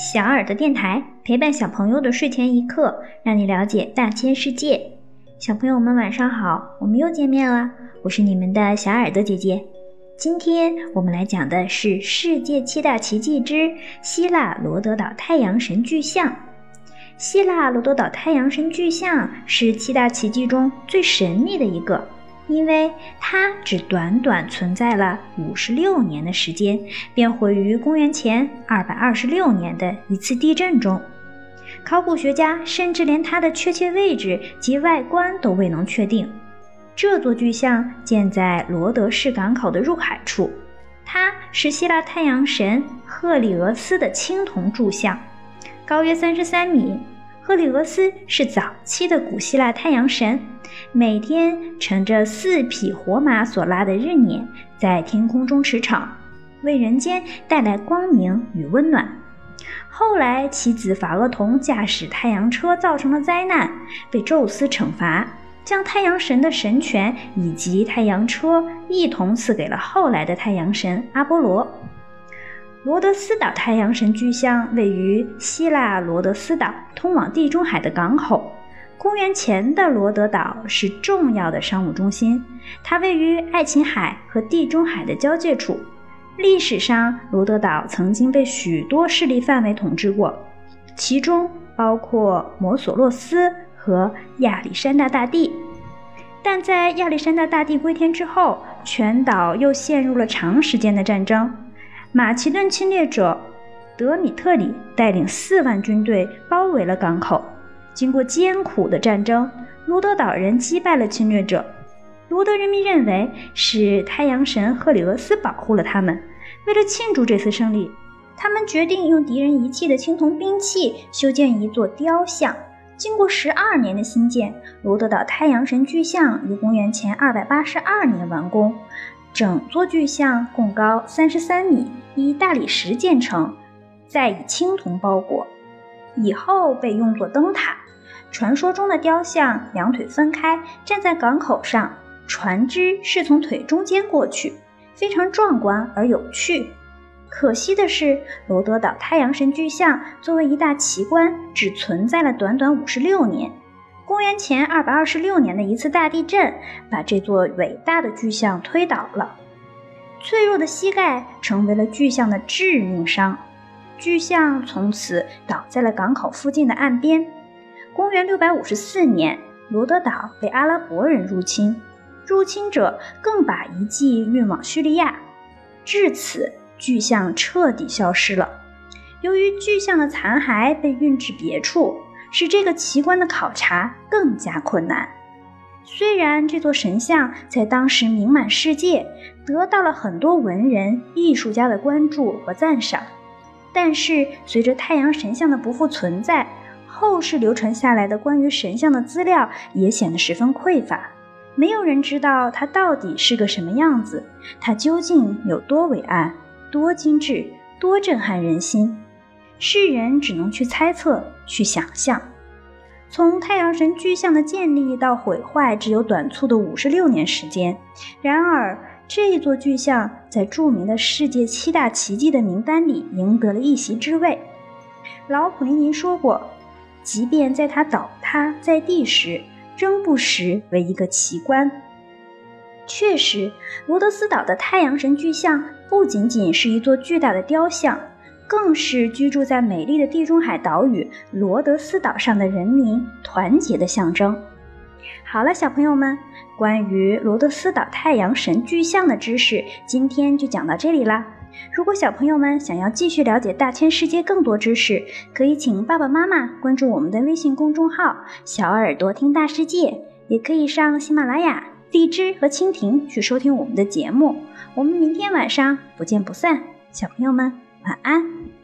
小耳朵电台陪伴小朋友的睡前一刻，让你了解大千世界。小朋友们晚上好，我们又见面了，我是你们的小耳朵姐姐。今天我们来讲的是世界七大奇迹之希腊罗德岛太阳神巨像。希腊罗德岛太阳神巨像是七大奇迹中最神秘的一个。因为它只短短存在了五十六年的时间，便毁于公元前二百二十六年的一次地震中。考古学家甚至连它的确切位置及外观都未能确定。这座巨像建在罗德市港口的入海处，它是希腊太阳神赫里俄斯的青铜铸像，高约三十三米。赫里俄斯是早期的古希腊太阳神。每天乘着四匹活马所拉的日冕，在天空中驰骋，为人间带来光明与温暖。后来，其子法厄同驾驶太阳车造成了灾难，被宙斯惩罚，将太阳神的神权以及太阳车一同赐给了后来的太阳神阿波罗。罗德斯岛太阳神巨像位于希腊罗德斯岛通往地中海的港口。公元前的罗德岛是重要的商务中心，它位于爱琴海和地中海的交界处。历史上，罗德岛曾经被许多势力范围统治过，其中包括摩索洛斯和亚历山大大帝。但在亚历山大大帝归天之后，全岛又陷入了长时间的战争。马其顿侵略者德米特里带领四万军队包围了港口。经过艰苦的战争，罗德岛人击败了侵略者。罗德人民认为是太阳神赫里俄斯保护了他们。为了庆祝这次胜利，他们决定用敌人遗弃的青铜兵器修建一座雕像。经过十二年的新建，罗德岛太阳神巨像于公元前二百八十二年完工。整座巨像共高三十三米，以大理石建成，再以青铜包裹。以后被用作灯塔。传说中的雕像两腿分开站在港口上，船只是从腿中间过去，非常壮观而有趣。可惜的是，罗德岛太阳神巨像作为一大奇观，只存在了短短五十六年。公元前二百二十六年的一次大地震，把这座伟大的巨像推倒了。脆弱的膝盖成为了巨像的致命伤。巨像从此倒在了港口附近的岸边。公元六百五十四年，罗德岛被阿拉伯人入侵，入侵者更把遗迹运往叙利亚，至此巨像彻底消失了。由于巨像的残骸被运至别处，使这个奇观的考察更加困难。虽然这座神像在当时名满世界，得到了很多文人艺术家的关注和赞赏。但是，随着太阳神像的不复存在，后世流传下来的关于神像的资料也显得十分匮乏。没有人知道它到底是个什么样子，它究竟有多伟岸、多精致、多震撼人心。世人只能去猜测、去想象。从太阳神巨像的建立到毁坏，只有短促的五十六年时间。然而，这一座巨像在著名的世界七大奇迹的名单里赢得了一席之位。老普林尼说过：“即便在它倒塌在地时，仍不失为一个奇观。”确实，罗德斯岛的太阳神巨像不仅仅是一座巨大的雕像，更是居住在美丽的地中海岛屿罗德斯岛上的人民团结的象征。好了，小朋友们。关于罗德斯岛太阳神巨像的知识，今天就讲到这里啦。如果小朋友们想要继续了解大千世界更多知识，可以请爸爸妈妈关注我们的微信公众号“小耳朵听大世界”，也可以上喜马拉雅、荔枝和蜻蜓去收听我们的节目。我们明天晚上不见不散，小朋友们晚安。